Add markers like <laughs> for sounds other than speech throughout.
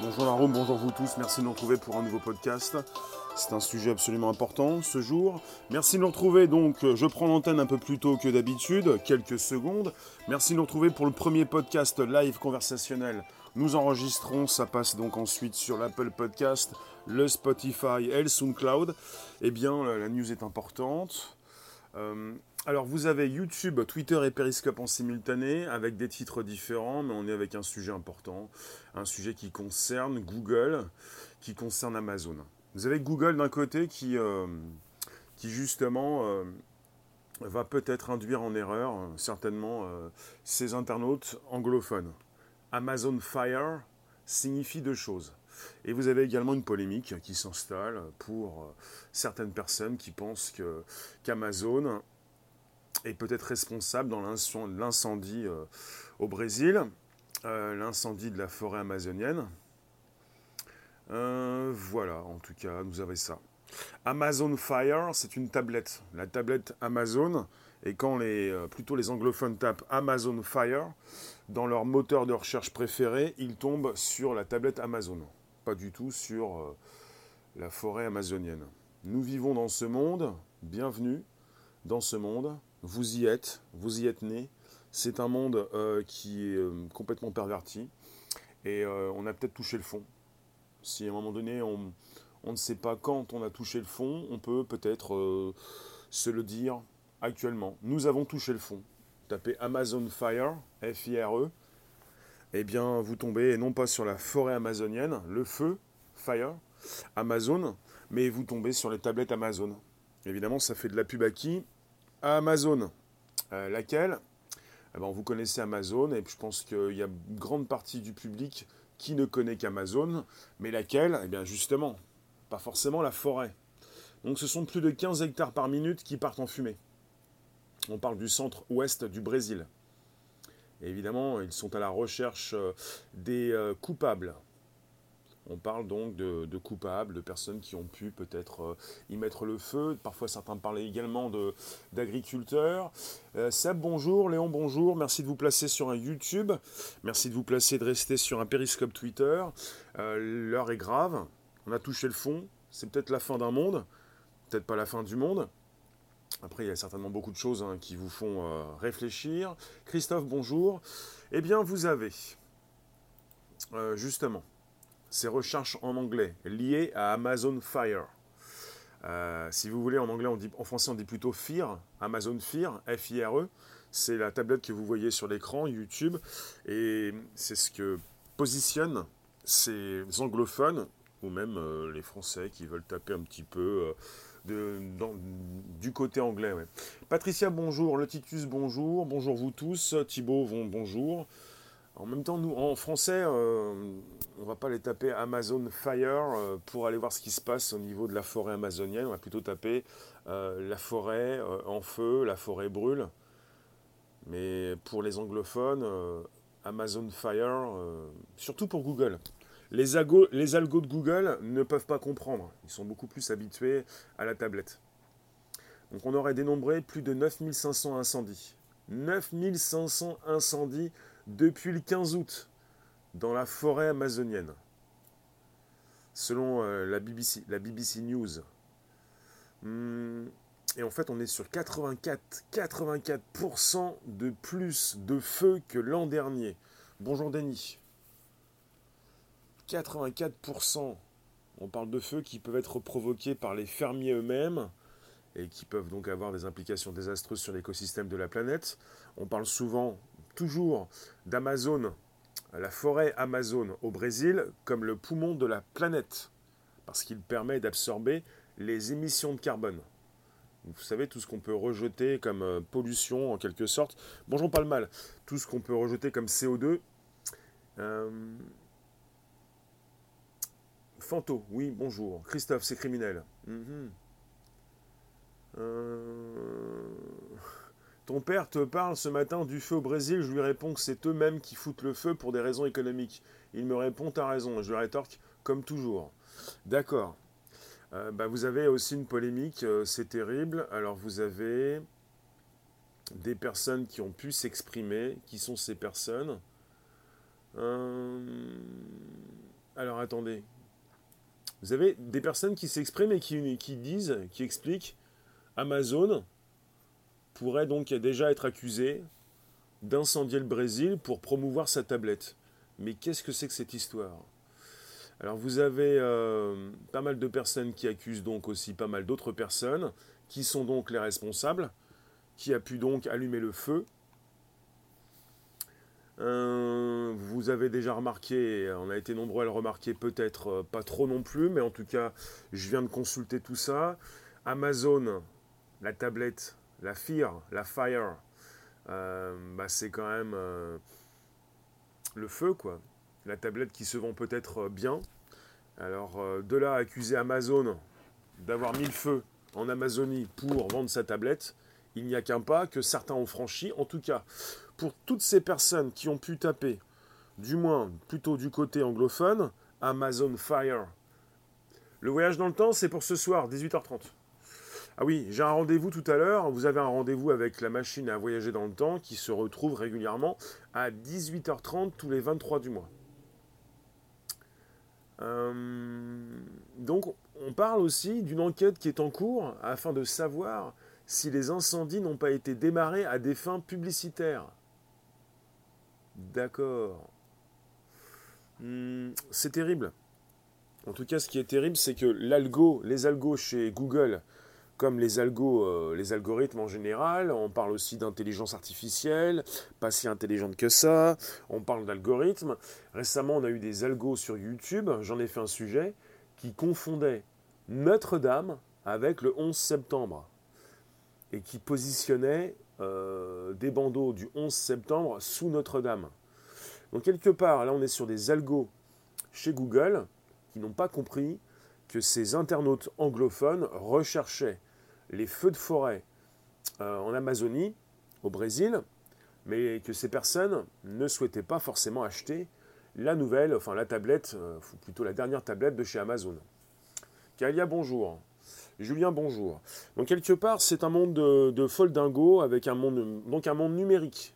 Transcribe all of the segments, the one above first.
Bonjour Laroume, bonjour vous tous, merci de nous retrouver pour un nouveau podcast. C'est un sujet absolument important ce jour. Merci de nous retrouver donc, je prends l'antenne un peu plus tôt que d'habitude, quelques secondes. Merci de nous retrouver pour le premier podcast live conversationnel. Nous enregistrons, ça passe donc ensuite sur l'Apple Podcast, le Spotify et le SoundCloud. Eh bien, la news est importante. Euh, alors vous avez YouTube, Twitter et Periscope en simultané avec des titres différents, mais on est avec un sujet important, un sujet qui concerne Google, qui concerne Amazon. Vous avez Google d'un côté qui, euh, qui justement euh, va peut-être induire en erreur certainement ses internautes anglophones. Amazon Fire signifie deux choses. Et vous avez également une polémique qui s'installe pour certaines personnes qui pensent qu'Amazon est peut-être responsable dans l'incendie euh, au Brésil, euh, l'incendie de la forêt amazonienne. Euh, voilà, en tout cas, nous avons ça. Amazon Fire, c'est une tablette, la tablette Amazon. Et quand les, plutôt les anglophones tapent Amazon Fire, dans leur moteur de recherche préféré, ils tombent sur la tablette Amazon, pas du tout sur la forêt amazonienne. Nous vivons dans ce monde, bienvenue dans ce monde, vous y êtes, vous y êtes né. C'est un monde euh, qui est euh, complètement perverti et euh, on a peut-être touché le fond. Si à un moment donné on, ne sait pas quand on a touché le fond, on peut peut-être se le dire actuellement. Nous avons touché le fond. Tapez Amazon Fire, F-I-R-E, eh bien vous tombez non pas sur la forêt amazonienne, le feu, Fire, Amazon, mais vous tombez sur les tablettes Amazon. Évidemment, ça fait de la pub à qui Amazon. Euh, laquelle? Eh ben, Vous connaissez Amazon et je pense qu'il y a une grande partie du public qui ne connaît qu'Amazon. Mais laquelle? Eh bien justement, pas forcément la forêt. Donc ce sont plus de 15 hectares par minute qui partent en fumée. On parle du centre-ouest du Brésil. Évidemment, ils sont à la recherche euh, des euh, coupables on parle donc de, coupables, de personnes qui ont pu peut-être euh, y mettre le feu. Parfois, certains parlaient également d'agriculteurs. Euh, Seb, bonjour. Léon, bonjour. Merci de vous placer sur un YouTube. Merci de vous placer, de rester sur un périscope Twitter. Euh, l'heure est grave. On a touché le fond. C'est peut-être la fin d'un monde. Peut-être pas la fin du monde. Après, il y a certainement beaucoup de choses hein, qui vous font réfléchir. Christophe, bonjour. Eh bien, vous avez, justement, ces recherches en anglais liées à Amazon Fire. Euh, si vous voulez, en anglais, on dit, en français, on dit plutôt Fire, Amazon Fire, F-I-R-E. C'est la tablette que vous voyez sur l'écran YouTube. Et c'est ce que positionne ces anglophones, ou même euh, les Français qui veulent taper un petit peu euh, du côté anglais. Patricia, bonjour. Le Titus, bonjour. Bonjour vous tous. Thibaut, bonjour. En même temps, nous, en français, euh, on va pas les taper Amazon Fire euh, pour aller voir ce qui se passe au niveau de la forêt amazonienne. On va plutôt taper euh, la forêt en feu, la forêt brûle. Mais pour les anglophones, Amazon Fire, surtout pour Google. Les, les algos de Google ne peuvent pas comprendre. Ils sont beaucoup plus habitués à la tablette. Donc on aurait dénombré plus de 9500 incendies. 9500 incendies depuis le 15 août dans la forêt amazonienne, selon euh, la, BBC, la BBC News. Hmm, et en fait, on est sur 84, 84% de plus de feu que l'an dernier. Bonjour Denis. 84%. On parle de feux qui peuvent être provoqués par les fermiers eux-mêmes et qui peuvent donc avoir des implications désastreuses sur l'écosystème de la planète. On parle souvent toujours d'Amazon, la forêt Amazon au Brésil, comme le poumon de la planète, parce qu'il permet d'absorber les émissions de carbone. Vous savez, tout ce qu'on peut rejeter comme euh, pollution en quelque sorte. Bonjour, pas le mal. Tout ce qu'on peut rejeter comme CO2. Euh... Fanto, oui, bonjour. Christophe, c'est criminel. Mhm. euh... Ton père te parle ce matin du feu au Brésil, je lui réponds que c'est eux-mêmes qui foutent le feu pour des raisons économiques. Il me répond T'as raison, je lui rétorque comme toujours. D'accord. Euh, bah, vous avez aussi une polémique, euh, c'est terrible. Alors vous avez des personnes qui ont pu s'exprimer. Qui sont ces personnes? Euh, Alors attendez. Vous avez des personnes qui s'expriment et qui, qui disent, qui expliquent Amazon pourrait donc déjà être accusé d'incendier le Brésil pour promouvoir sa tablette. Mais qu'est-ce que c'est que cette histoire? Alors vous avez euh, pas mal de personnes qui accusent donc aussi pas mal d'autres personnes, qui sont donc les responsables, qui a pu donc allumer le feu. Euh, vous avez déjà remarqué, on a été nombreux à le remarquer, peut-être euh, pas trop non plus, mais en tout cas, je viens de consulter tout ça. Amazon, la tablette, la Fire, la Fire, euh, bah, c'est quand même le feu, quoi. La tablette qui se vend peut-être bien. Alors, de là à accuser Amazon d'avoir mis le feu en Amazonie pour vendre sa tablette, il n'y a qu'un pas que certains ont franchi. En tout cas, pour toutes ces personnes qui ont pu taper, du moins plutôt du côté anglophone, Amazon Fire. Le voyage dans le temps, c'est pour ce soir, 18h30. Ah oui, j'ai un rendez-vous tout à l'heure. Vous avez un rendez-vous avec la machine à voyager dans le temps qui se retrouve régulièrement à 18h30 tous les 23 du mois. Euh, donc, on parle aussi d'une enquête qui est en cours afin de savoir si les incendies n'ont pas été démarrés à des fins publicitaires. D'accord. Hmm, c'est terrible. En tout cas, ce qui est terrible, c'est que l'algo, les algos chez Google, comme les algos, euh, les algorithmes en général, on parle aussi d'intelligence artificielle, pas si intelligente que ça, on parle d'algorithmes. Récemment, on a eu des algos sur YouTube, j'en ai fait un sujet, qui confondaient Notre-Dame avec le 11 septembre et qui positionnaient euh, des bandeaux du 11 septembre sous Notre-Dame. Donc quelque part, là on est sur des algos chez Google qui n'ont pas compris que ces internautes anglophones recherchaient les feux de forêt euh, en Amazonie, au Brésil, mais que ces personnes ne souhaitaient pas forcément acheter la nouvelle, enfin la tablette, euh, plutôt la dernière tablette de chez Amazon. Kalia, bonjour. Julien, bonjour. Donc quelque part, c'est un monde de, de foldingo avec un monde numérique.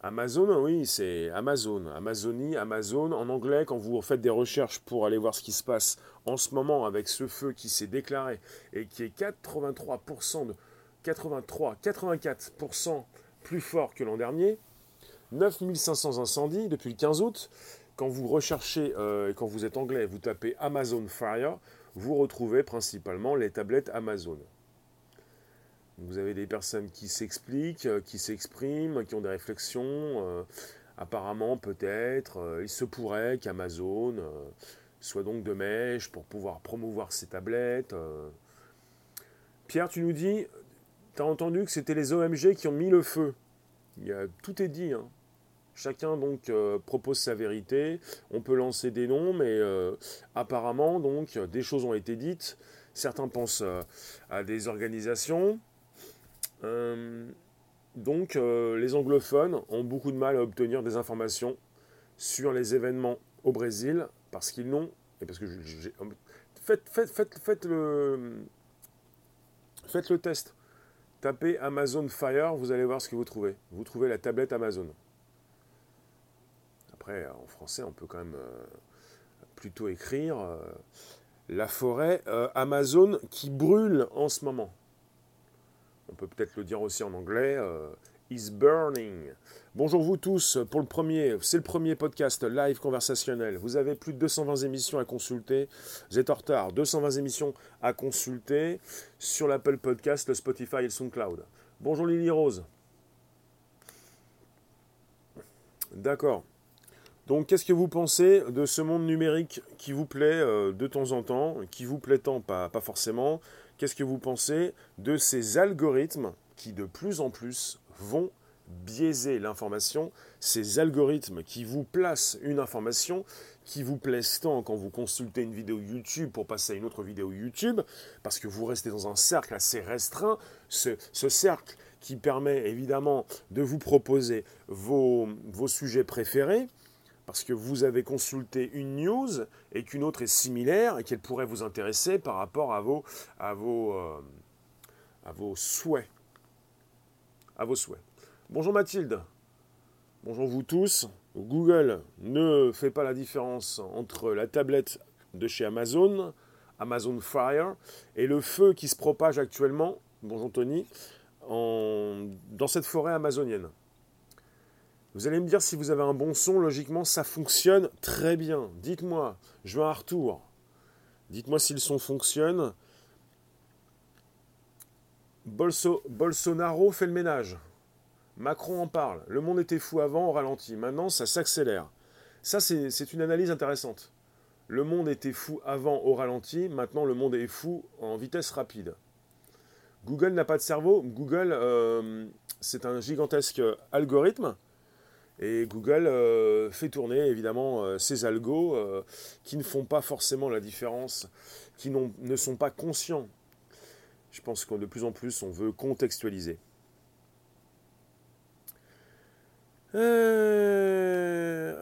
Amazon, oui, c'est Amazon. Amazonie, Amazon. En anglais, quand vous faites des recherches pour aller voir ce qui se passe en ce moment avec ce feu qui s'est déclaré et qui est 83% de 83, 84% plus fort que l'an dernier, 9500 incendies depuis le 15 août. Quand vous recherchez, euh, quand vous êtes anglais, vous tapez Amazon Fire, vous retrouvez principalement les tablettes Amazon. Vous avez des personnes qui s'expliquent, euh, qui s'expriment, qui ont des réflexions. Euh, apparemment, peut-être, euh, il se pourrait qu'Amazon soit donc de mèche pour pouvoir promouvoir ses tablettes. Pierre, tu nous dis, tu as entendu que c'était les OMG qui ont mis le feu. Tout est dit. Hein. Chacun donc propose sa vérité. On peut lancer des noms, mais apparemment donc des choses ont été dites. Certains pensent à des organisations, donc, euh, les anglophones ont beaucoup de mal à obtenir des informations sur les événements au Brésil parce qu'ils n'ont. Et parce que faites, faites, faites, faites, le, faites le test. Tapez Amazon Fire, vous allez voir ce que vous trouvez. Vous trouvez la tablette Amazon. Après, en français, on peut quand même euh, plutôt écrire la forêt Amazon qui brûle en ce moment on peut peut-être le dire aussi en anglais, euh, is burning. Bonjour vous tous, pour le premier, c'est le premier podcast live conversationnel. Vous avez plus de 220 émissions à consulter. Vous êtes en retard, 220 émissions à consulter sur l'Apple Podcast, le Spotify et le SoundCloud. Bonjour Lily Rose. D'accord. Donc, qu'est-ce que vous pensez de ce monde numérique qui vous plaît euh, de temps en temps, qui vous plaît tant, pas, pas forcément Qu'est-ce que vous pensez de ces algorithmes qui de plus en plus vont biaiser l'information, ces algorithmes qui vous placent une information qui vous plaisent tant quand vous consultez une vidéo YouTube pour passer à une autre vidéo YouTube, parce que vous restez dans un cercle assez restreint, ce, cercle qui permet évidemment de vous proposer vos, vos sujets préférés, parce que vous avez consulté une news et qu'une autre est similaire et qu'elle pourrait vous intéresser par rapport euh. À vos souhaits. Bonjour Mathilde. Bonjour vous tous. Google ne fait pas la différence entre la tablette de chez Amazon, Amazon Fire, et le feu qui se propage actuellement, bonjour Tony, dans cette forêt amazonienne. Vous allez me dire si vous avez un bon son, logiquement ça fonctionne très bien. Dites-moi, je veux un retour. Dites-moi si le son fonctionne. Bolsonaro fait le ménage. Macron en parle. Le monde était fou avant, au ralenti. Maintenant, ça s'accélère. Ça, c'est une analyse intéressante. Le monde était fou avant, au ralenti. Maintenant, le monde est fou en vitesse rapide. Google n'a pas de cerveau. Google, euh, c'est un gigantesque algorithme. Et Google euh, fait tourner évidemment euh, ces algos qui ne font pas forcément la différence, qui ne sont pas conscients. Je pense que de plus en plus, on veut contextualiser.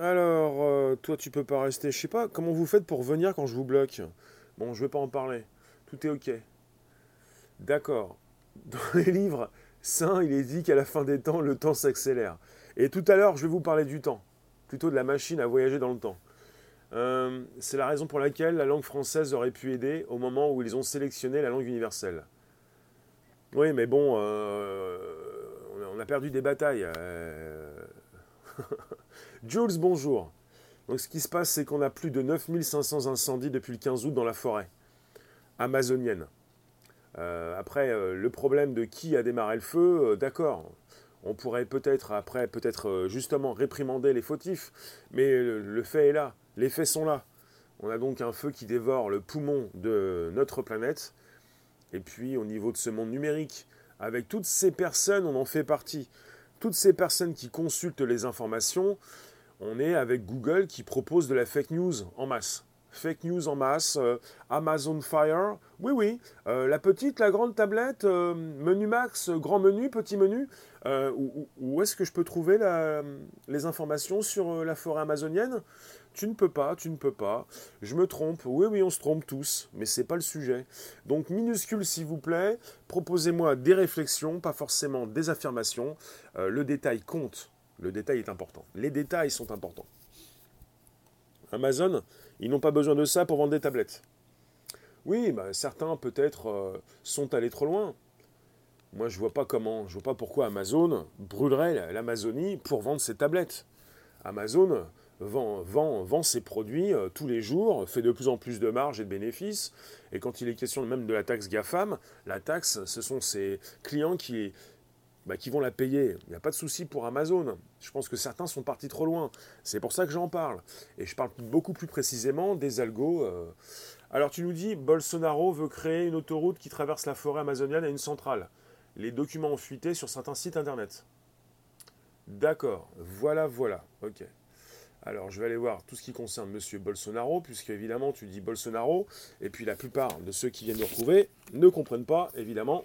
alors, toi, tu peux pas rester. Je sais pas comment vous faites pour venir quand je vous bloque? Bon, je vais pas en parler. Tout est ok. D'accord. Dans les livres saints, il est dit qu'à la fin des temps, le temps s'accélère. Et tout à l'heure, je vais vous parler du temps, plutôt de la machine à voyager dans le temps. Euh, c'est la raison pour laquelle la langue française aurait pu aider au moment où ils ont sélectionné la langue universelle. Oui, mais bon, euh, on a perdu des batailles. Euh. <laughs> Jules, bonjour. Donc ce qui se passe, c'est qu'on a plus de 9500 incendies depuis le 15 août dans la forêt amazonienne. Après, le problème de qui a démarré le feu, d'accord. On pourrait peut-être, après, peut-être justement réprimander les fautifs, mais le, fait est là, les faits sont là. On a donc un feu qui dévore le poumon de notre planète. Et puis au niveau de ce monde numérique, avec toutes ces personnes, on en fait partie. Toutes ces personnes qui consultent les informations, on est avec Google qui propose de la fake news en masse fake news en masse, euh, Amazon Fire, oui oui, euh, la petite, la grande tablette, euh, menu max, grand menu, petit menu, où, est-ce que je peux trouver les informations sur la forêt amazonienne? Tu ne peux pas, tu ne peux pas. Je me trompe, oui oui, on se trompe tous, mais c'est pas le sujet. Donc minuscule s'il vous plaît, proposez-moi des réflexions, pas forcément des affirmations. le détail compte, le détail est important. Les détails sont importants. Amazon, ils n'ont pas besoin de ça pour vendre des tablettes. Oui, bah, certains peut-être euh, sont allés trop loin. Moi, je vois pas comment, je vois pas pourquoi Amazon brûlerait l'Amazonie pour vendre ses tablettes. Amazon vend, vend, vend ses produits euh, tous les jours, fait de plus en plus de marge et de bénéfices. Et quand il est question même de la taxe GAFAM, la taxe, ce sont ses clients qui, bah, vont la payer. Il n'y a pas de souci pour Amazon. Je pense que certains sont partis trop loin. C'est pour ça que j'en parle. Et je parle beaucoup plus précisément des algos. Euh. Alors tu nous dis, Bolsonaro veut créer une autoroute qui traverse la forêt amazonienne à une centrale. Les documents ont fuité sur certains sites internet. D'accord, voilà, voilà. Ok. Alors je vais aller voir tout ce qui concerne Monsieur Bolsonaro, puisque évidemment tu dis Bolsonaro, et puis la plupart de ceux qui viennent nous retrouver ne comprennent pas évidemment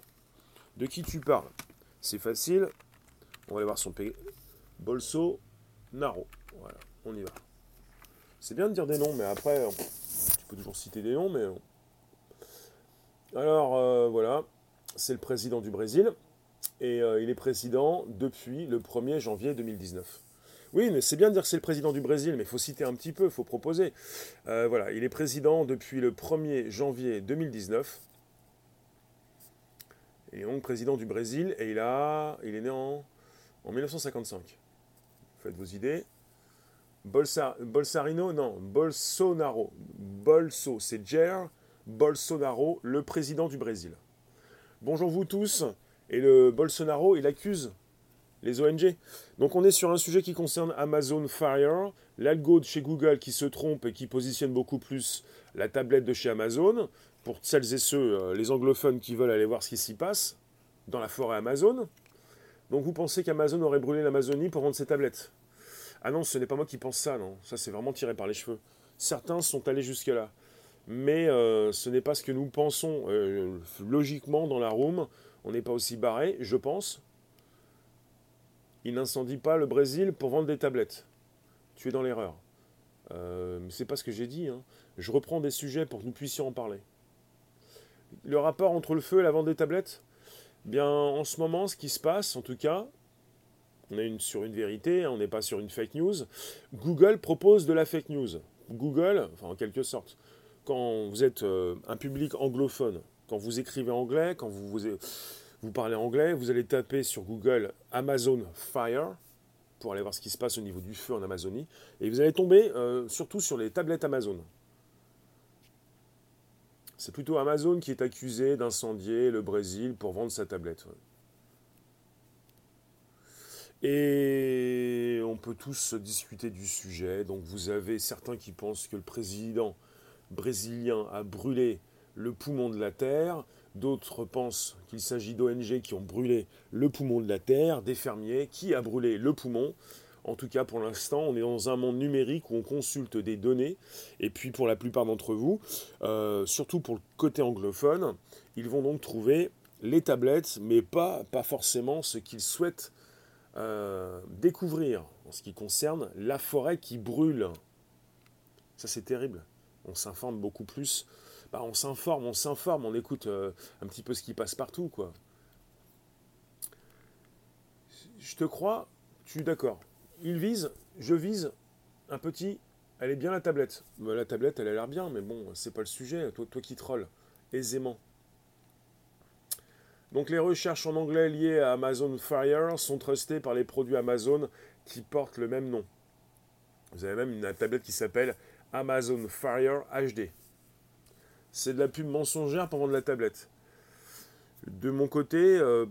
de qui tu parles. C'est facile. On va aller voir son P. Bolso Naro. Voilà, on y va. C'est bien de dire des noms, mais après, tu peux toujours citer des noms, mais. Alors, euh, voilà, c'est le président du Brésil. Et euh, il est président depuis le 1er janvier 2019. Oui, mais c'est bien de dire que c'est le président du Brésil, mais il faut citer un petit peu, il faut proposer. Euh, voilà, il est président depuis le 1er janvier 2019 est donc président du Brésil et il, a, il est né en, en 1955. Faites vos idées. Bolsa, Bolsarino, non, Bolsonaro. Bolso, c'est Jair Bolsonaro, le président du Brésil. Bonjour vous tous. Et le Bolsonaro, il accuse les ONG. Donc on est sur un sujet qui concerne Amazon Fire, l'algo de chez Google qui se trompe et qui positionne beaucoup plus la tablette de chez Amazon pour celles et ceux, euh, les anglophones qui veulent aller voir ce qui s'y passe, dans la forêt Amazon. Donc vous pensez qu'Amazon aurait brûlé l'Amazonie pour vendre ses tablettes? Ah non, ce n'est pas moi qui pense ça, non. Ça, c'est vraiment tiré par les cheveux. Certains sont allés jusque-là. Mais euh, ce n'est pas ce que nous pensons. Euh, logiquement, dans la room, on n'est pas aussi barré, je pense. Il n'incendie pas le Brésil pour vendre des tablettes. Tu es dans l'erreur. Euh, c'est pas ce que j'ai dit. Hein. Je reprends des sujets pour que nous puissions en parler. Le rapport entre le feu et la vente des tablettes? Bien, en ce moment, ce qui se passe, en tout cas, On est sur une vérité, on n'est pas sur une fake news. Google propose de la fake news. Google, enfin en quelque sorte, quand vous êtes euh, un public anglophone, quand vous écrivez anglais, quand vous, vous, parlez anglais, vous allez taper sur Google Amazon Fire pour aller voir ce qui se passe au niveau du feu en Amazonie, et vous allez tomber euh, surtout sur les tablettes Amazon. C'est plutôt Amazon qui est accusé d'incendier le Brésil pour vendre sa tablette. Et on peut tous discuter du sujet. Donc vous avez certains qui pensent que le président brésilien a brûlé le poumon de la Terre. D'autres pensent qu'il s'agit d'ONG qui ont brûlé le poumon de la Terre, des fermiers. Qui a brûlé le poumon? En tout cas, pour l'instant, on est dans un monde numérique où on consulte des données. Et puis, pour la plupart d'entre vous, euh, surtout pour le côté anglophone, ils vont donc trouver les tablettes, mais pas, pas forcément ce qu'ils souhaitent euh, découvrir en ce qui concerne la forêt qui brûle. Ça c'est terrible. On s'informe beaucoup plus. Bah, on s'informe, on s'informe, on écoute euh, un petit peu ce qui passe partout, quoi. Je te crois, tu es d'accord. Il vise, je vise un petit. Elle est bien la tablette. Bah, la tablette, elle a l'air bien, mais bon, c'est pas le sujet. Toi, toi qui trolles aisément. Donc les recherches en anglais liées à Amazon Fire sont trustées par les produits Amazon qui portent le même nom. Vous avez même une tablette qui s'appelle Amazon Fire HD. C'est de la pub mensongère pour vendre la tablette. De mon côté, euh,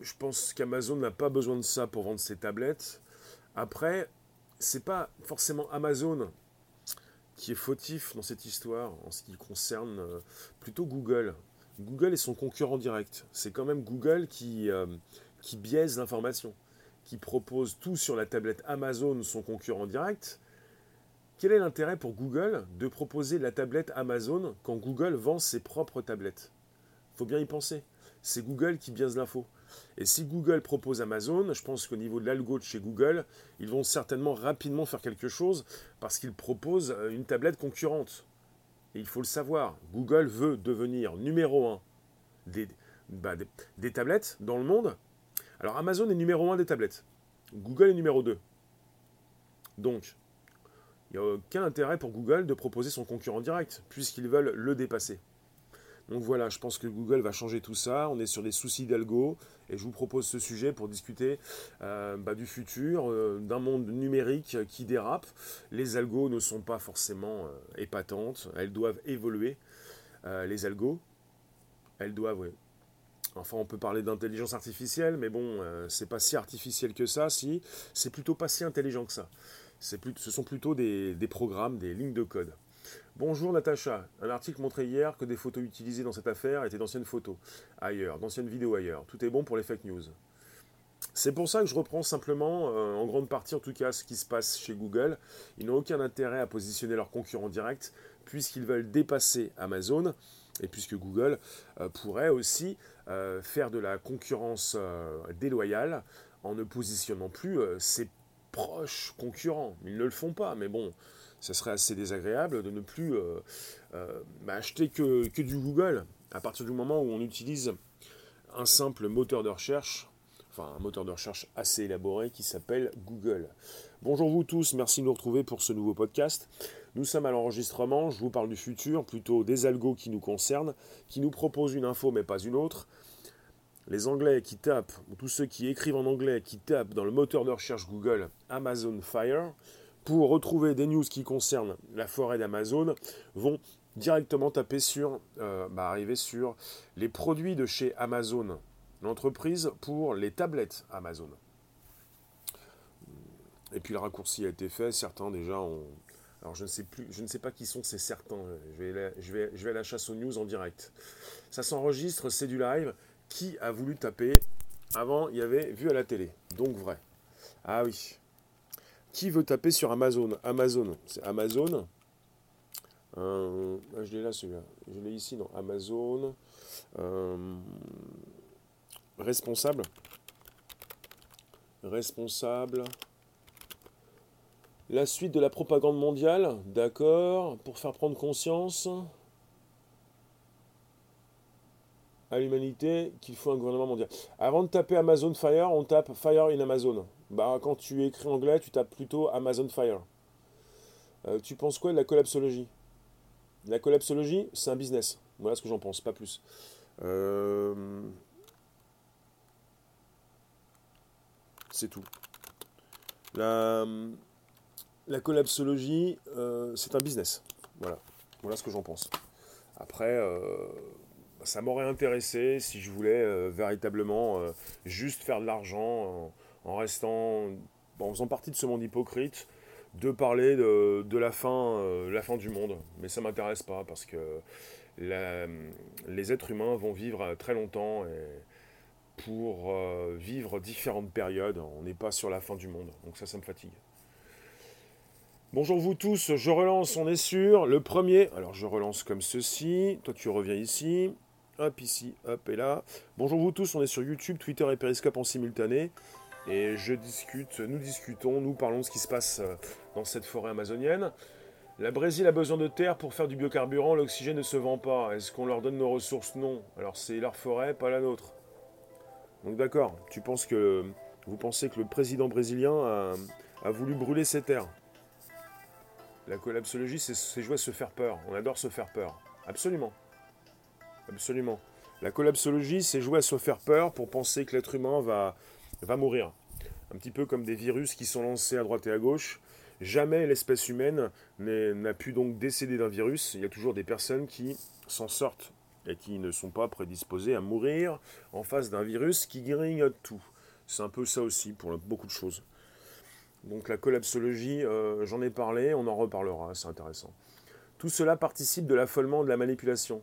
je pense qu'Amazon n'a pas besoin de ça pour vendre ses tablettes. Après, c'est pas forcément Amazon qui est fautif dans cette histoire en ce qui concerne euh, plutôt Google. Google est son concurrent direct. C'est quand même Google qui, euh, qui biaise l'information, qui propose tout sur la tablette Amazon, son concurrent direct. Quel est l'intérêt pour Google de proposer la tablette Amazon quand Google vend ses propres tablettes? Faut bien y penser. C'est Google qui biaise l'info. Et si Google propose Amazon, je pense qu'au niveau de l'algo de chez Google, ils vont certainement rapidement faire quelque chose parce qu'ils proposent euh, une tablette concurrente. Et il faut le savoir, Google veut devenir numéro un bah, des, des, tablettes dans le monde. Alors Amazon est numéro un des tablettes. Google est numéro 2. Donc, il n'y a aucun intérêt pour Google de proposer son concurrent direct, puisqu'ils veulent le dépasser? Donc voilà, je pense que Google va changer tout ça. On est sur des soucis d'algo et je vous propose ce sujet pour discuter euh, bah, du futur, euh, d'un monde numérique qui dérape. Les algos ne sont pas forcément euh, épatantes, elles doivent évoluer. les algos, elles doivent, oui. Enfin, on peut parler d'intelligence artificielle, mais bon, c'est pas si artificiel que ça, si. C'est plutôt pas si intelligent que ça. Ce sont plutôt des programmes, des lignes de code. Bonjour Natacha. Un article montrait hier que des photos utilisées dans cette affaire étaient d'anciennes photos ailleurs, d'anciennes vidéos ailleurs. Tout est bon pour les fake news. C'est pour ça que je reprends simplement, euh, en grande partie en tout cas, ce qui se passe chez Google. Ils n'ont aucun intérêt à positionner leurs concurrents directs, puisqu'ils veulent dépasser Amazon, et puisque Google euh, pourrait aussi euh, faire de la concurrence déloyale en ne positionnant plus ses proches concurrents. Ils ne le font pas, mais bon, ça serait assez désagréable de ne plus euh, euh, bah, acheter que, que, du Google. À partir du moment où on utilise un simple moteur de recherche, enfin un moteur de recherche assez élaboré qui s'appelle Google. Bonjour vous tous, merci de nous retrouver pour ce nouveau podcast. Nous sommes à l'enregistrement, je vous parle du futur, plutôt des algos qui nous concernent, qui nous proposent une info mais pas une autre. Les Anglais qui tapent, ou tous ceux qui écrivent en anglais, qui tapent dans le moteur de recherche Google Amazon Fire, pour retrouver des news qui concernent la forêt d'Amazon vont directement taper sur, euh, bah, arriver sur les produits de chez Amazon, l'entreprise pour les tablettes Amazon. Et puis le raccourci a été fait, certains déjà ont... Alors je ne sais plus, je ne sais pas qui sont ces certains, je vais, je vais, je vais à la chasse aux news en direct. Ça s'enregistre, c'est du live. Qui a voulu taper Avant, il y avait vu à la télé, donc vrai. Ah oui, qui veut taper sur Amazon? Amazon, c'est Amazon. Euh, ah, je l'ai là celui-là. Je l'ai ici, non. Amazon. Euh, responsable. Responsable. La suite de la propagande mondiale, d'accord, pour faire prendre conscience. À l'humanité qu'il faut un gouvernement mondial. Avant de taper Amazon Fire, on tape Fire in Amazon. Bah, quand tu écris anglais, tu tapes plutôt Amazon Fire. Euh, tu penses quoi de la collapsologie? La collapsologie, c'est un business. Voilà ce que j'en pense, pas plus. Euh, c'est tout. La, la collapsologie, euh, c'est un business. Voilà. Voilà ce que j'en pense. Après, ça m'aurait intéressé si je voulais véritablement juste faire de l'argent en, restant, en faisant partie de ce monde hypocrite de parler de, la, fin, euh, la fin du monde. Mais ça ne m'intéresse pas parce que les êtres humains vont vivre très longtemps pour euh, vivre différentes périodes, on n'est pas sur la fin du monde. Donc ça, ça me fatigue. Bonjour vous tous, je relance, on est sûr. Le premier, alors je relance comme ceci. Toi, tu reviens ici. Hop, ici, hop, et là. Bonjour vous tous, on est sur YouTube, Twitter et Periscope en simultané. Et je discute, nous discutons, nous parlons de ce qui se passe euh, dans cette forêt amazonienne. La Brésil a besoin de terre pour faire du biocarburant, l'oxygène ne se vend pas. Est-ce qu'on leur donne nos ressources? Non. Alors c'est leur forêt, pas la nôtre. Donc d'accord, tu penses que vous pensez que le président brésilien a, voulu brûler ces terres? La collapsologie, c'est jouer à se faire peur. On adore se faire peur. Absolument. Absolument. La collapsologie, c'est jouer à se faire peur pour penser que l'être humain va, mourir. Un petit peu comme des virus qui sont lancés à droite et à gauche. Jamais l'espèce humaine n'a pu donc décéder d'un virus. Il y a toujours des personnes qui s'en sortent et qui ne sont pas prédisposées à mourir en face d'un virus qui grignote tout. C'est un peu ça aussi pour beaucoup de choses. Donc la collapsologie, euh, j'en ai parlé, on en reparlera, c'est intéressant. Tout cela participe de l'affolement de la manipulation.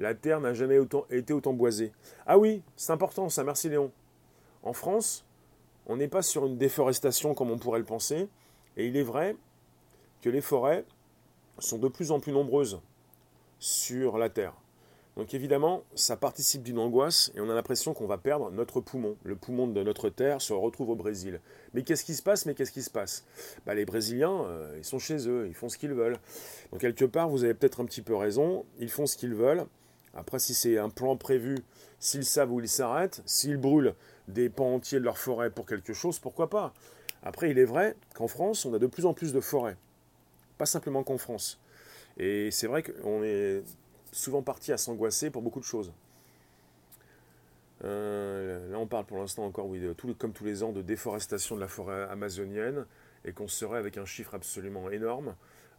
La Terre n'a jamais été autant boisée. Ah oui, c'est important ça, merci Léon. En France, on n'est pas sur une déforestation comme on pourrait le penser, et il est vrai que les forêts sont de plus en plus nombreuses sur la Terre. Donc évidemment, ça participe d'une angoisse et on a l'impression qu'on va perdre notre poumon. Le poumon de notre terre se retrouve au Brésil. Mais qu'est-ce qui se passe? Mais qu'est-ce qui se passe? Bah, Les Brésiliens, euh, ils sont chez eux, ils font ce qu'ils veulent. Donc quelque part, vous avez peut-être un petit peu raison, ils font ce qu'ils veulent. Après, si c'est un plan prévu, s'ils savent où ils s'arrêtent, s'ils brûlent des pans entiers de leur forêt pour quelque chose, pourquoi pas? Après, il est vrai qu'en France, on a de plus en plus de forêts. Pas simplement qu'en France. Et c'est vrai qu'on est souvent parti à s'angoisser pour beaucoup de choses. Euh, là, on parle pour l'instant encore, oui, comme tous les ans, de déforestation de la forêt amazonienne et qu'on serait avec un chiffre absolument énorme.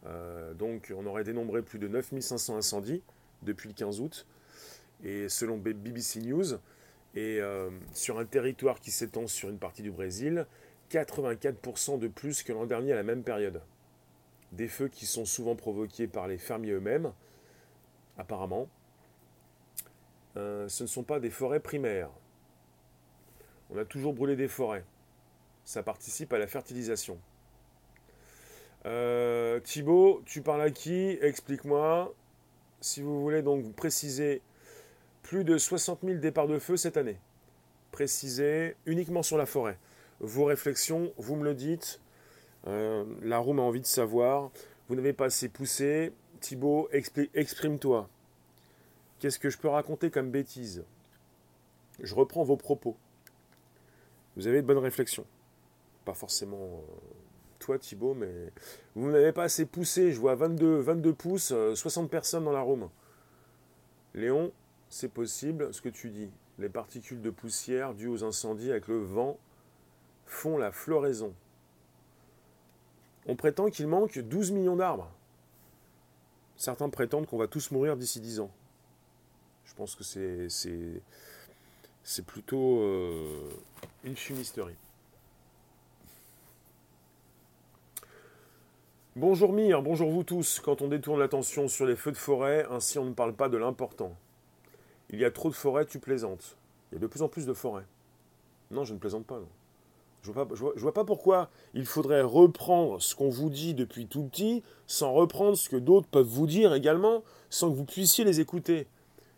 Euh, donc, on aurait dénombré plus de 9500 incendies depuis le 15 août. Et selon BBC News, et euh, sur un territoire qui s'étend sur une partie du Brésil, 84% de plus que l'an dernier à la même période. Des feux qui sont souvent provoqués par les fermiers eux-mêmes, apparemment. Euh, ce ne sont pas des forêts primaires. On a toujours brûlé des forêts. Ça participe à la fertilisation. Euh, Thibaut, tu parles à qui? Explique-moi. Si vous voulez donc préciser plus de 60 000 départs de feu cette année. Précisé uniquement sur la forêt. Vos réflexions, vous me le dites. Euh, la roue a envie de savoir. Vous n'avez pas assez poussé. Thibaut, exprime-toi. Qu'est-ce que je peux raconter comme bêtise? Je reprends vos propos. Vous avez de bonnes réflexions. Pas forcément euh, toi, Thibaut, mais vous n'avez pas assez poussé. Je vois 22, 22 pouces, 60 euh, personnes dans la room. Léon, c'est possible ce que tu dis. Les particules de poussière dues aux incendies avec le vent font la floraison. On prétend qu'il manque 12 millions d'arbres. Certains prétendent qu'on va tous mourir d'ici 10 ans. Je pense que c'est, c'est, plutôt euh, une fumisterie. Bonjour Mire, bonjour vous tous. Quand on détourne l'attention sur les feux de forêt, ainsi on ne parle pas de l'important. Il y a trop de forêts, tu plaisantes. Il y a de plus en plus de forêts. Non, je ne plaisante pas. Je ne vois, vois, pas pourquoi il faudrait reprendre ce qu'on vous dit depuis tout petit, sans reprendre ce que d'autres peuvent vous dire également, sans que vous puissiez les écouter.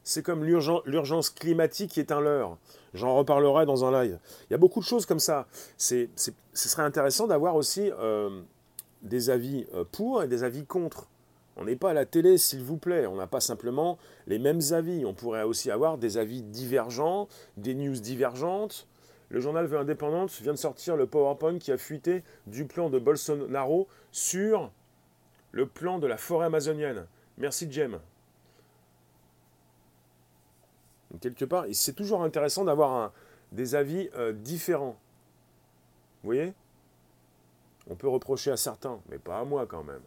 C'est comme l'urgence climatique qui est un leurre. J'en reparlerai dans un live. Il y a beaucoup de choses comme ça. ce serait intéressant d'avoir aussi euh, des avis euh, pour et des avis contre. On n'est pas à la télé, s'il vous plaît. On n'a pas simplement les mêmes avis. On pourrait aussi avoir des avis divergents, des news divergentes. Le journal The Independent vient de sortir le PowerPoint qui a fuité du plan de Bolsonaro sur le plan de la forêt amazonienne. Merci, Jem. quelque part, c'est toujours intéressant d'avoir des avis euh, différents. Vous voyez? On peut reprocher à certains, mais pas à moi quand même,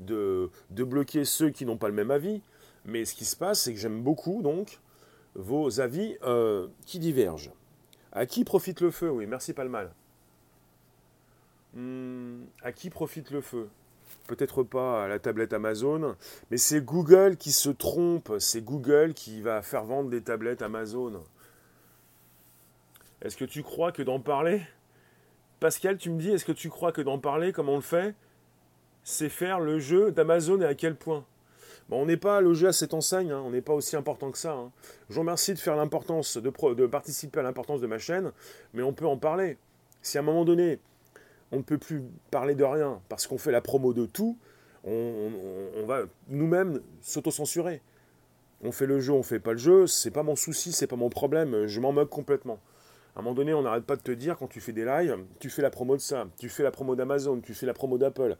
de, bloquer ceux qui n'ont pas le même avis. Mais ce qui se passe, c'est que j'aime beaucoup donc vos avis euh, qui divergent. À qui profite le feu? Oui, merci pas le mal. Hmm, à qui profite le feu? Peut-être pas à la tablette Amazon, mais c'est Google qui se trompe. C'est Google qui va faire vendre des tablettes Amazon. Est-ce que tu crois que d'en parler? Pascal, tu me dis, est-ce que tu crois que d'en parler, comme on le fait, c'est faire le jeu d'Amazon et à quel point? On n'est pas logé à cette enseigne, hein. on n'est pas aussi important que ça. Hein. Je vous remercie de faire l'importance, de, de participer à l'importance de ma chaîne, mais on peut en parler. Si à un moment donné, on ne peut plus parler de rien parce qu'on fait la promo de tout, on, va nous-mêmes s'auto-censurer. On fait le jeu, on fait pas le jeu, c'est pas mon souci, c'est pas mon problème, je m'en moque complètement. À un moment donné, on n'arrête pas de te dire, quand tu fais des lives, tu fais la promo de ça, tu fais la promo d'Amazon, tu fais la promo d'Apple.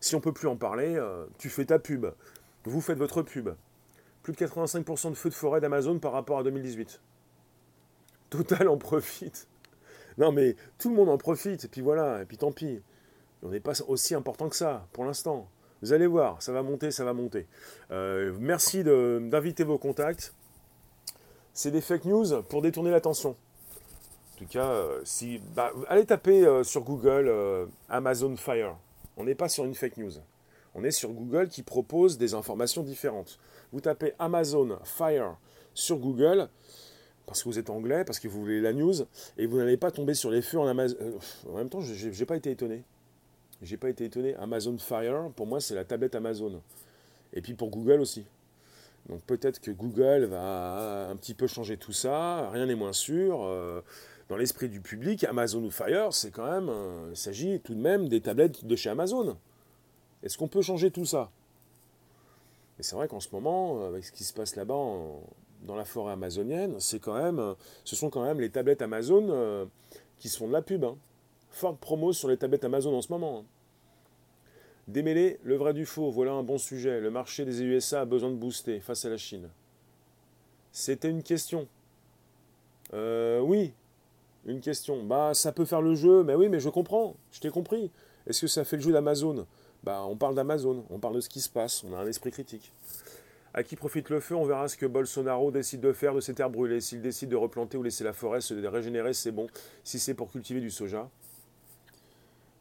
Si on peut plus en parler, euh, tu fais ta pub. Vous faites votre pub. Plus de 85% de feux de forêt d'Amazon par rapport à 2018. Total en profite. Non mais tout le monde en profite, et puis voilà, et puis tant pis. On n'est pas aussi important que ça, pour l'instant. Vous allez voir, ça va monter, ça va monter. Euh, merci d'inviter vos contacts. C'est des fake news pour détourner l'attention. En tout cas, euh, si, bah, allez taper euh, sur Google euh, Amazon Fire. On n'est pas sur une fake news. On est sur Google qui propose des informations différentes. Vous tapez Amazon Fire sur Google parce que vous êtes anglais, parce que vous voulez la news, et vous n'allez pas tomber sur les feux en Amazon. en même temps, je n'ai pas été étonné. J'ai pas été étonné. Amazon Fire, pour moi, c'est la tablette Amazon. Et puis pour Google aussi. Donc peut-être que Google va un petit peu changer tout ça. Rien n'est moins sûr dans l'esprit du public, Amazon ou Fire, c'est quand même, euh, il s'agit tout de même des tablettes de chez Amazon. Est-ce qu'on peut changer tout ça? Et c'est vrai qu'en ce moment, euh, avec ce qui se passe là-bas dans la forêt amazonienne, c'est quand même, euh, ce sont quand même les tablettes Amazon qui se font de la pub. Hein. Forte promo sur les tablettes Amazon en ce moment. Hein. Démêler le vrai du faux, voilà un bon sujet. Le marché des USA a besoin de booster face à la Chine. C'était une question. Euh, oui, une question. Bah, ça peut faire le jeu, mais oui, mais je comprends, je t'ai compris. Est-ce que ça fait le jeu d'Amazon? Bah, on parle d'Amazon, on parle de ce qui se passe, on a un esprit critique. À qui profite le feu? On verra ce que Bolsonaro décide de faire de ces terres brûlées. S'il décide de replanter ou laisser la forêt se régénérer, c'est bon. Si c'est pour cultiver du soja.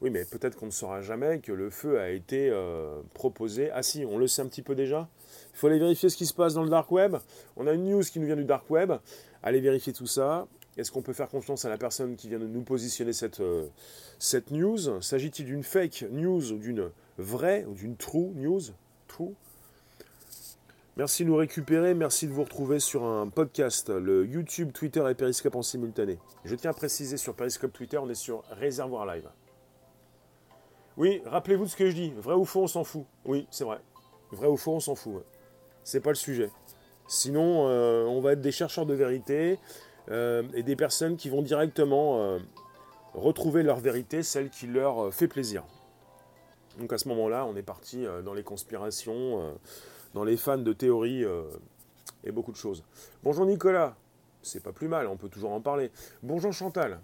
Oui, mais peut-être qu'on ne saura jamais que le feu a été euh, proposé. Ah si, on le sait un petit peu déjà. Il faut aller vérifier ce qui se passe dans le dark web. On a une news qui nous vient du dark web. Allez vérifier tout ça. Est-ce qu'on peut faire confiance à la personne qui vient de nous positionner cette, euh, cette news? S'agit-il d'une fake news ou d'une vraie ou d'une true news? True Merci de nous récupérer, merci de vous retrouver sur un podcast, le YouTube, Twitter et Periscope en simultané. Je tiens à préciser sur Periscope Twitter, on est sur Réservoir Live. Oui, rappelez-vous de ce que je dis. Vrai ou faux, on s'en fout. Oui, c'est vrai. Vrai ou faux, on s'en fout. C'est pas le sujet. Sinon, euh, on va être des chercheurs de vérité euh, et des personnes qui vont directement euh, retrouver leur vérité, celle qui leur euh, fait plaisir. Donc à ce moment-là, on est parti dans les conspirations, dans les fans de théorie et beaucoup de choses. Bonjour Nicolas, c'est pas plus mal, on peut toujours en parler. Bonjour Chantal.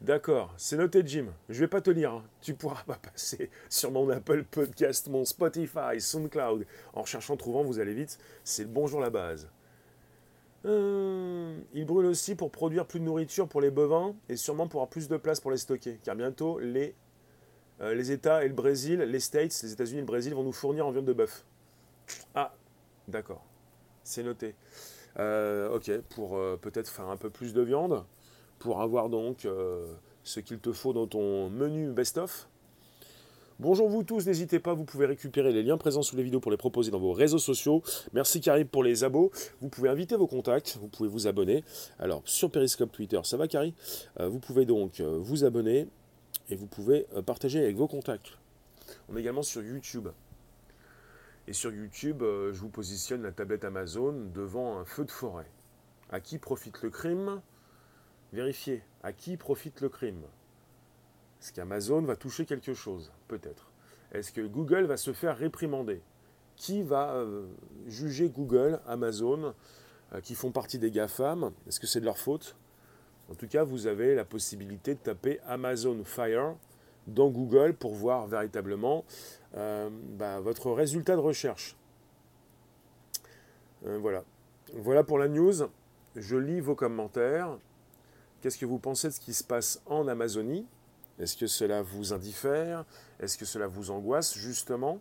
D'accord, c'est noté Jim. Je vais pas te lire. Hein. Tu pourras pas passer sur mon Apple Podcast, mon Spotify, SoundCloud. En recherchant, trouvant, vous allez vite. C'est bonjour la base. Euh, il brûle aussi pour produire plus de nourriture pour les bovins et sûrement pour avoir plus de place pour les stocker. Car bientôt, les, euh, les États et le Brésil, les States, les États-Unis et le Brésil vont nous fournir en viande de bœuf. Ah, d'accord. C'est noté. Euh, ok, pour peut-être faire un peu plus de viande, pour avoir donc ce qu'il te faut dans ton menu best-of. Bonjour vous tous, n'hésitez pas, vous pouvez récupérer les liens présents sous les vidéos pour les proposer dans vos réseaux sociaux. Merci Carrie pour les abos. Vous pouvez inviter vos contacts, vous pouvez vous abonner. Alors sur Periscope Twitter, ça va Carrie euh, Vous pouvez donc euh, vous abonner et vous pouvez euh, partager avec vos contacts. On est également sur YouTube. Et sur YouTube, je vous positionne la tablette Amazon devant un feu de forêt. À qui profite le crime? Vérifiez. À qui profite le crime? Est-ce qu'Amazon va toucher quelque chose Peut-être? Est-ce que Google va se faire réprimander? Qui va euh, juger Google, Amazon, euh, qui font partie des GAFAM? Est-ce que c'est de leur faute? En tout cas, vous avez la possibilité de taper Amazon Fire dans Google pour voir véritablement euh, bah, votre résultat de recherche. voilà. Voilà pour la news. Je lis vos commentaires. Qu'est-ce que vous pensez de ce qui se passe en Amazonie? Est-ce que cela vous indiffère? Est-ce que cela vous angoisse justement?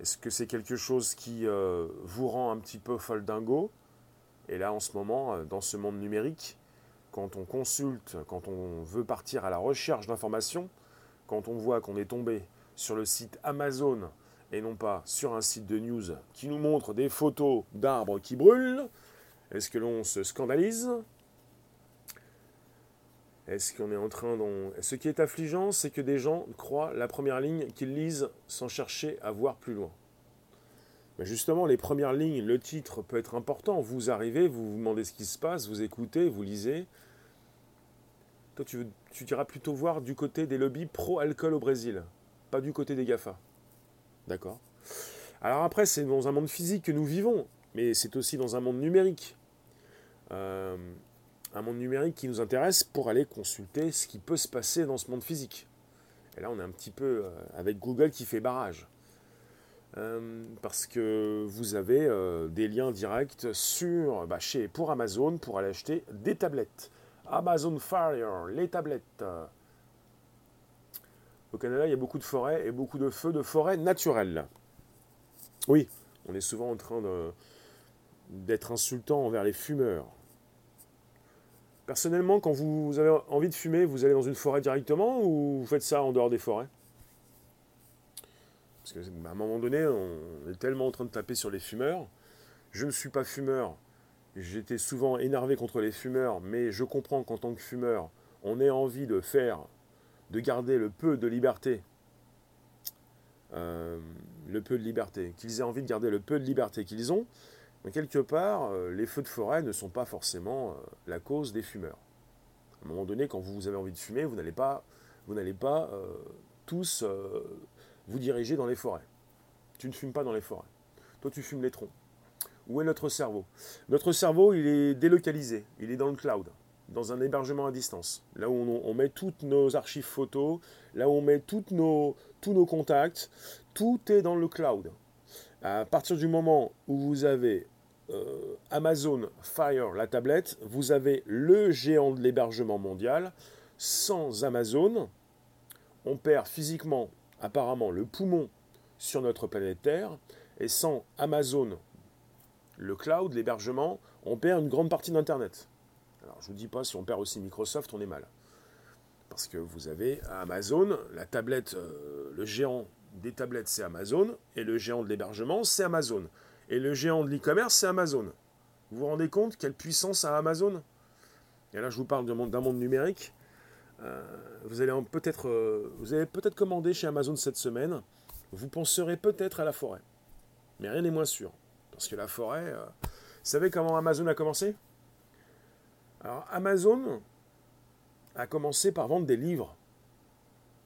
Est-ce que c'est quelque chose qui euh, vous rend un petit peu folle dingo Et là, en ce moment, euh, dans ce monde numérique, quand on consulte, quand on veut partir à la recherche d'informations, quand on voit qu'on est tombé sur le site Amazon et non pas sur un site de news qui nous montre des photos d'arbres qui brûlent, est-ce que l'on se scandalise? Est-ce qu'on est en train d'en... Ce qui est affligeant, c'est que des gens croient la première ligne qu'ils lisent sans chercher à voir plus loin. Mais justement, les premières lignes, le titre peut être important. Vous arrivez, vous vous demandez ce qui se passe, vous écoutez, vous lisez. Toi, tu, tu iras plutôt voir du côté des lobbies pro-alcool au Brésil, pas du côté des GAFA. D'accord? Alors après, c'est dans un monde physique que nous vivons, mais c'est aussi dans un monde numérique. Euh, un monde numérique qui nous intéresse pour aller consulter ce qui peut se passer dans ce monde physique. Et là, on est un petit peu euh, avec Google qui fait barrage. Euh, parce que vous avez euh, des liens directs sur, bah, chez, pour Amazon pour aller acheter des tablettes. Amazon Fire, les tablettes. Au Canada, il y a beaucoup de forêts et beaucoup de feux de forêt naturels. Oui, on est souvent en train d'être insultant envers les fumeurs. Personnellement, quand vous avez envie de fumer, vous allez dans une forêt directement ou vous faites ça en dehors des forêts? Parce qu'à un moment donné, on est tellement en train de taper sur les fumeurs. Je ne suis pas fumeur. J'étais souvent énervé contre les fumeurs, mais je comprends qu'en tant que fumeur, on ait envie de faire, de garder le peu de liberté, euh, le peu de liberté, qu'ils aient envie de garder le peu de liberté qu'ils ont, mais quelque part, euh, les feux de forêt ne sont pas forcément euh, la cause des fumeurs. À un moment donné, quand vous avez envie de fumer, vous n'allez pas, vous n'allez pas euh, tous vous diriger dans les forêts. Tu ne fumes pas dans les forêts. Toi, tu fumes les troncs. Où est notre cerveau? Notre cerveau, il est délocalisé. Il est dans le cloud, dans un hébergement à distance. Là où on, met toutes nos archives photos, là où on met tous nos contacts, tout est dans le cloud. À partir du moment où vous avez euh, Amazon Fire, la tablette, vous avez le géant de l'hébergement mondial. Sans Amazon, on perd physiquement, apparemment, le poumon sur notre planète Terre. Et sans Amazon, le cloud, l'hébergement, on perd une grande partie d'Internet. Alors je ne vous dis pas, si on perd aussi Microsoft, on est mal. Parce que vous avez Amazon, la tablette, euh, le géant des tablettes, c'est Amazon, et le géant de l'hébergement, c'est Amazon. Et le géant de l'e-commerce, c'est Amazon. Vous vous rendez compte quelle puissance a Amazon? Et là, je vous parle d'un monde, numérique. Euh, vous allez peut-être euh, peut-être commandé chez Amazon cette semaine. Vous penserez peut-être à la forêt. Mais rien n'est moins sûr. Parce que la forêt... Euh, vous savez comment Amazon a commencé? Alors, Amazon a commencé par vendre des livres.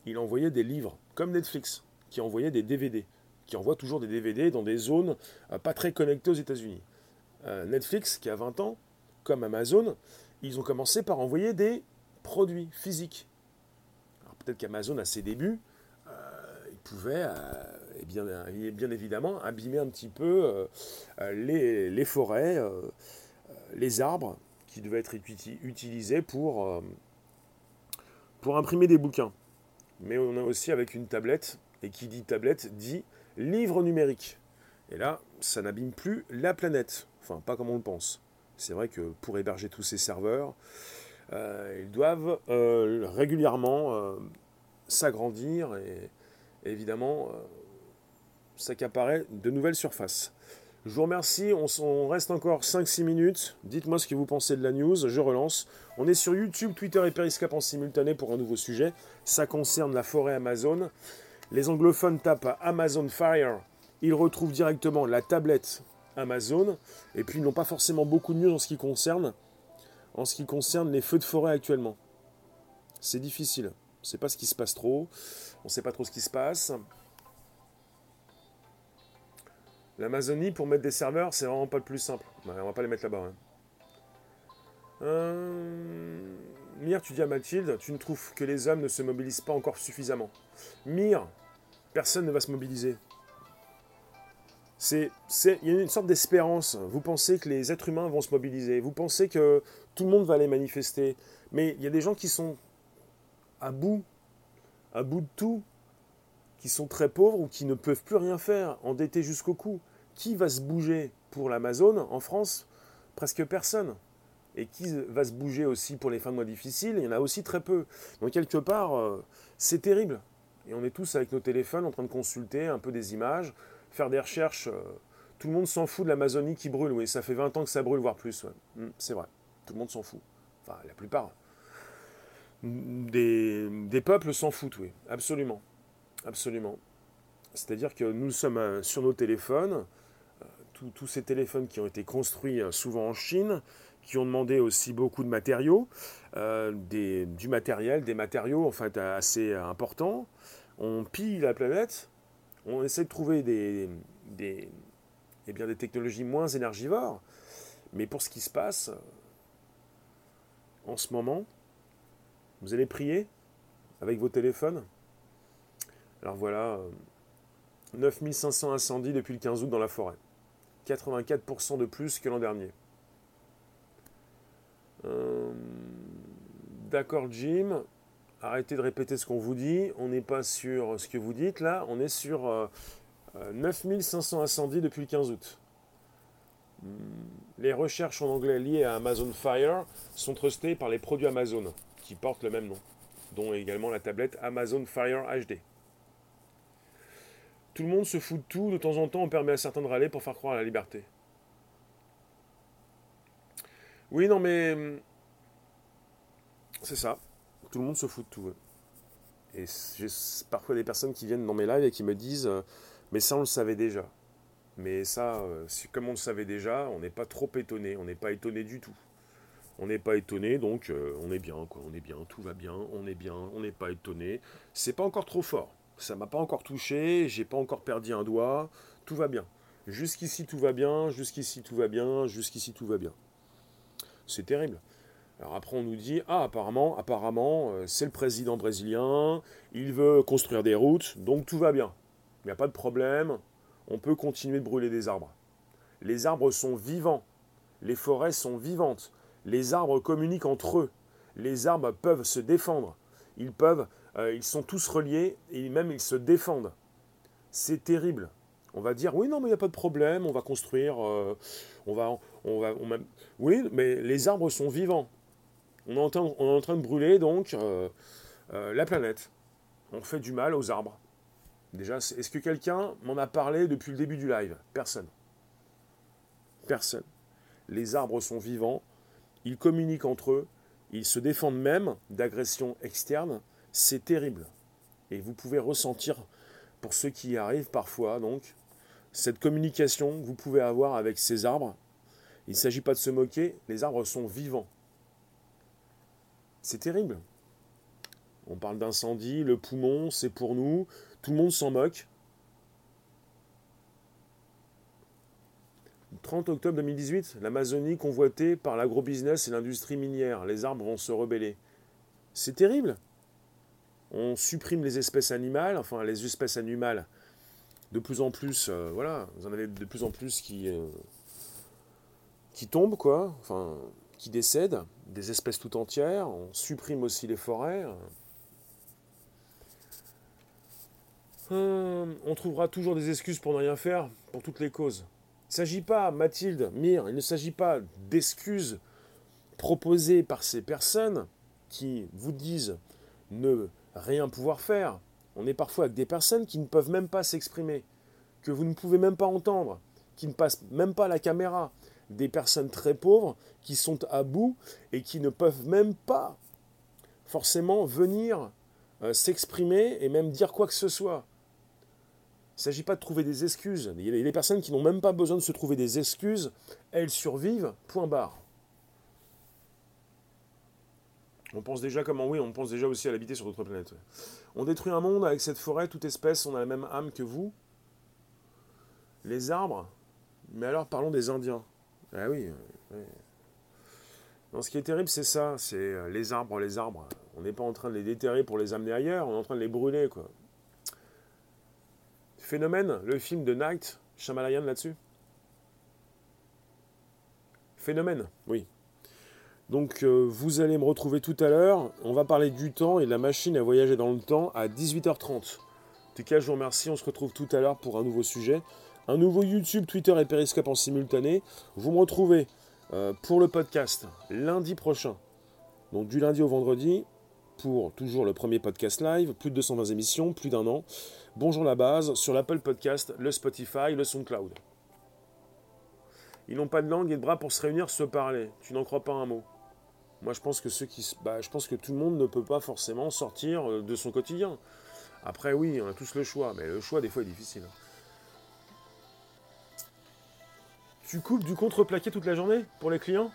Il envoyait des livres, comme Netflix, qui envoyait des DVD qui envoie toujours des DVD dans des zones euh, pas très connectées aux États-Unis. Euh, Netflix, qui a 20 ans, comme Amazon, ils ont commencé par envoyer des produits physiques. Alors peut-être qu'Amazon, à ses débuts, euh, il pouvait, eh bien, bien, évidemment, abîmer un petit peu les, les, forêts, les arbres qui devaient être utilisés pour, pour imprimer des bouquins. Mais on a aussi avec une tablette, et qui dit tablette dit livre numérique. Et là, ça n'abîme plus la planète. Enfin, pas comme on le pense. C'est vrai que pour héberger tous ces serveurs, euh, ils doivent euh, régulièrement euh, s'agrandir et, évidemment s'accaparer de nouvelles surfaces. Je vous remercie, on, on reste encore 5-6 minutes. Dites-moi ce que vous pensez de la news, je relance. On est sur YouTube, Twitter et Periscope en simultané pour un nouveau sujet. Ça concerne la forêt Amazon. Les anglophones tapent Amazon Fire, ils retrouvent directement la tablette Amazon, et puis ils n'ont pas forcément beaucoup de news en ce qui concerne, en ce qui concerne les feux de forêt actuellement. C'est difficile. On ne sait pas ce qui se passe trop. On ne sait pas trop ce qui se passe. L'Amazonie, pour mettre des serveurs, c'est vraiment pas le plus simple. on va pas les mettre là-bas. Hein. Euh... Mire, tu dis à Mathilde, tu ne trouves que les hommes ne se mobilisent pas encore suffisamment. Mire, personne ne va se mobiliser. Il y a une sorte d'espérance. Vous pensez que les êtres humains vont se mobiliser. Vous pensez que tout le monde va aller manifester. Mais il y a des gens qui sont à bout, à bout de tout, qui sont très pauvres ou qui ne peuvent plus rien faire, endettés jusqu'au cou. Qui va se bouger pour l'Amazon en France? Presque personne. Et qui va se bouger aussi pour les fins de mois difficiles Il y en a aussi très peu. Donc quelque part, euh, c'est terrible. Et on est tous avec nos téléphones en train de consulter un peu des images, faire des recherches. Euh, tout le monde s'en fout de l'Amazonie qui brûle, oui. Ça fait 20 ans que ça brûle, voire plus. Hmm, c'est vrai. Tout le monde s'en fout. Enfin, la plupart. Des, des peuples s'en foutent, oui. Absolument. Absolument. C'est-à-dire que nous sommes euh, sur nos téléphones, tous ces téléphones qui ont été construits souvent en Chine, qui ont demandé aussi beaucoup de matériaux, euh, du matériel, des matériaux en fait assez importants. On pille la planète, on essaie de trouver des, eh bien, des technologies moins énergivores, mais pour ce qui se passe en ce moment, vous allez prier avec vos téléphones. Alors voilà, 9500 incendies depuis le 15 août dans la forêt. 84% de plus que l'an dernier. Euh, d'accord Jim, arrêtez de répéter ce qu'on vous dit, on n'est pas sur ce que vous dites là, on est sur 9500 euh, euh, incendies depuis le 15 août. Hmm, les recherches en anglais liées à Amazon Fire sont trustées par les produits Amazon, qui portent le même nom, dont également la tablette Amazon Fire HD. Tout le monde se fout de tout, de temps en temps on permet à certains de râler pour faire croire à la liberté. Oui, non, mais. Hum, c'est ça. Tout le monde se fout de tout. Et j'ai parfois des personnes qui viennent dans mes lives et qui me disent euh, Mais ça, on le savait déjà. Mais ça, euh, comme on le savait déjà, on n'est pas trop étonné. On n'est pas étonné du tout. On n'est pas étonné, donc euh, on est bien, quoi. On est bien, tout va bien, on est bien, on n'est pas étonné. C'est pas encore trop fort. Ça m'a pas encore touché, j'ai pas encore perdu un doigt. Tout va bien. Jusqu'ici, tout va bien, jusqu'ici, tout va bien, jusqu'ici, tout va bien. C'est terrible. Alors après, on nous dit ah apparemment, apparemment, euh, c'est le président brésilien, il veut construire des routes, donc tout va bien. Il n'y a pas de problème, on peut continuer de brûler des arbres. Les arbres sont vivants, les forêts sont vivantes, les arbres communiquent entre eux, les arbres peuvent se défendre, ils peuvent, euh, ils sont tous reliés et même ils se défendent. C'est terrible. On va dire oui non mais il n'y a pas de problème, on va construire, euh, on va, oui, mais les arbres sont vivants. On est en train, on est en train de brûler donc euh, euh, la planète. On fait du mal aux arbres. Déjà, est-ce que quelqu'un m'en a parlé depuis le début du live? Personne. Personne. Les arbres sont vivants, ils communiquent entre eux, ils se défendent même d'agressions externes. C'est terrible. Et vous pouvez ressentir, pour ceux qui y arrivent parfois, donc, cette communication que vous pouvez avoir avec ces arbres il ne s'agit pas de se moquer, les arbres sont vivants. C'est terrible. On parle d'incendie, le poumon, c'est pour nous, tout le monde s'en moque. 30 octobre 2018, l'Amazonie convoitée par l'agrobusiness et l'industrie minière. Les arbres vont se rebeller. C'est terrible. On supprime les espèces animales, enfin les espèces animales, de plus en plus, euh, voilà, vous en avez de plus en plus qui, euh, qui tombent, quoi, enfin, qui décèdent, des espèces tout entières, on supprime aussi les forêts. Hum, on trouvera toujours des excuses pour ne rien faire, pour toutes les causes. Il ne s'agit pas, Mathilde, Mire, il ne s'agit pas d'excuses proposées par ces personnes qui vous disent ne rien pouvoir faire. On est parfois avec des personnes qui ne peuvent même pas s'exprimer, que vous ne pouvez même pas entendre, qui ne passent même pas la caméra, des personnes très pauvres qui sont à bout et qui ne peuvent même pas forcément venir euh, s'exprimer et même dire quoi que ce soit. Il ne s'agit pas de trouver des excuses. Il y a des personnes qui n'ont même pas besoin de se trouver des excuses. Elles survivent, point barre. On pense déjà comment oui, on pense déjà aussi à l'habiter sur d'autres planètes. On détruit un monde avec cette forêt, toute espèce, on a la même âme que vous. Les arbres, mais alors parlons des Indiens. Ah oui. ce qui est terrible, c'est ça, c'est euh, les arbres, les arbres. On n'est pas en train de les déterrer pour les amener ailleurs, on est en train de les brûler, quoi. Phénomène, le film de Night, Shamalayan là-dessus Phénomène, oui. Donc euh, vous allez me retrouver tout à l'heure. On va parler du temps et de la machine à voyager dans le temps à 18h30. En tout cas, je vous remercie. On se retrouve tout à l'heure pour un nouveau sujet. Un nouveau YouTube, Twitter et Periscope en simultané. Vous me retrouvez euh, pour le podcast lundi prochain. Donc du lundi au vendredi pour toujours le premier podcast live. Plus de 220 émissions, plus d'un an. Bonjour la base sur l'Apple Podcast, le Spotify, le SoundCloud. Ils n'ont pas de langue et de bras pour se réunir, se parler. Tu n'en crois pas un mot. Moi, je pense que ceux qui, bah, je pense que tout le monde ne peut pas forcément sortir euh, de son quotidien. Après, oui, on a tous le choix, mais le choix des fois est difficile. Tu coupes du contreplaqué toute la journée pour les clients?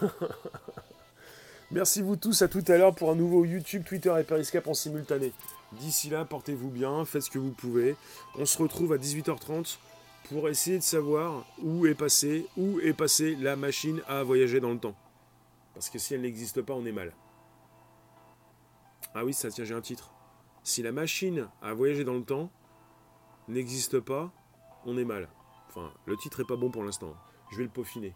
<laughs> Merci vous tous, à tout à l'heure pour un nouveau YouTube, Twitter et Periscope en simultané. D'ici là, portez-vous bien, faites ce que vous pouvez. On se retrouve à 18h30 pour essayer de savoir où est passée, où est passée la machine à voyager dans le temps. Parce que si elle n'existe pas, on est mal. Ah oui, ça tient, j'ai un titre. Si la machine à voyager dans le temps n'existe pas, on est mal. Enfin, le titre est pas bon pour l'instant. Je vais le peaufiner.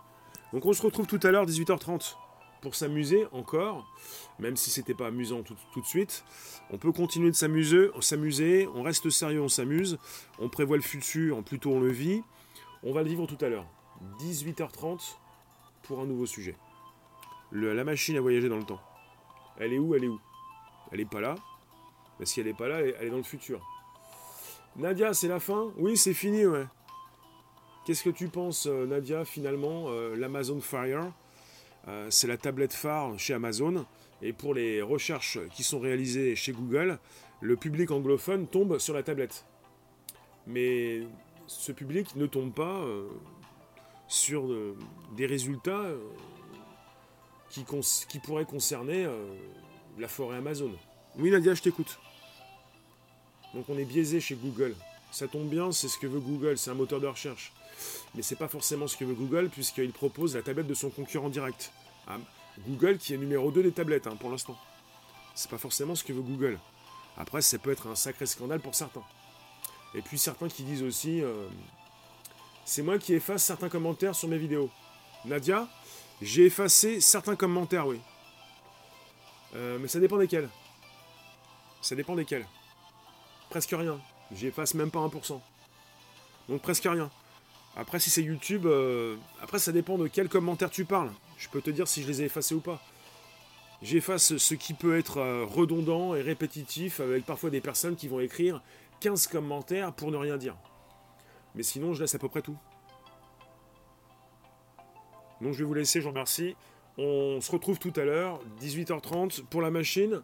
Donc on se retrouve tout à l'heure, 18h30 pour s'amuser encore, même si c'était pas amusant tout, de suite. On peut continuer de s'amuser, s'amuser, on reste sérieux, on s'amuse, on prévoit le futur, plutôt on le vit. On va le vivre tout à l'heure. 18h30 pour un nouveau sujet. la machine à voyager dans le temps. Elle est où Elle est où? Elle est pas là. Mais si elle est pas là, elle est dans le futur. Nadia, c'est la fin? Oui, c'est fini, ouais. Qu'est-ce que tu penses, euh, Nadia, finalement, euh, l'Amazon Fire euh, c'est la tablette phare chez Amazon. Et pour les recherches qui sont réalisées chez Google, le public anglophone tombe sur la tablette. Mais ce public ne tombe pas euh, sur des résultats qui, qui, pourraient concerner la forêt Amazon. Oui Nadia, je t'écoute. Donc on est biaisé chez Google. Ça tombe bien, c'est ce que veut Google, c'est un moteur de recherche mais c'est pas forcément ce que veut Google puisqu'il propose la tablette de son concurrent direct. Ah, Google qui est numéro 2 des tablettes hein, pour l'instant. C'est pas forcément ce que veut Google. Après, ça peut être un sacré scandale pour certains. Et puis certains qui disent aussi euh, c'est moi qui efface certains commentaires sur mes vidéos. Nadia, j'ai effacé certains commentaires, oui. Euh, mais ça dépend desquels. Ça dépend desquels. Presque rien. J'efface même pas 1%. Donc presque rien. Après, si c'est YouTube, euh, après, ça dépend de quel commentaire tu parles. Je peux te dire si je les ai effacés ou pas. J'efface ce qui peut être euh, redondant et répétitif, avec parfois des personnes qui vont écrire 15 commentaires pour ne rien dire. Mais sinon, je laisse à peu près tout. Donc, je vais vous laisser, je vous remercie. On se retrouve tout à l'heure, 18h30, pour la machine.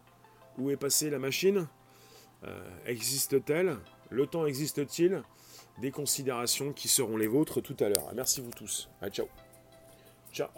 Où est passée la machine? Euh, Existe-t-elle? Le temps existe-t-il? Des considérations qui seront les vôtres tout à l'heure. Merci vous tous. ciao. Ciao.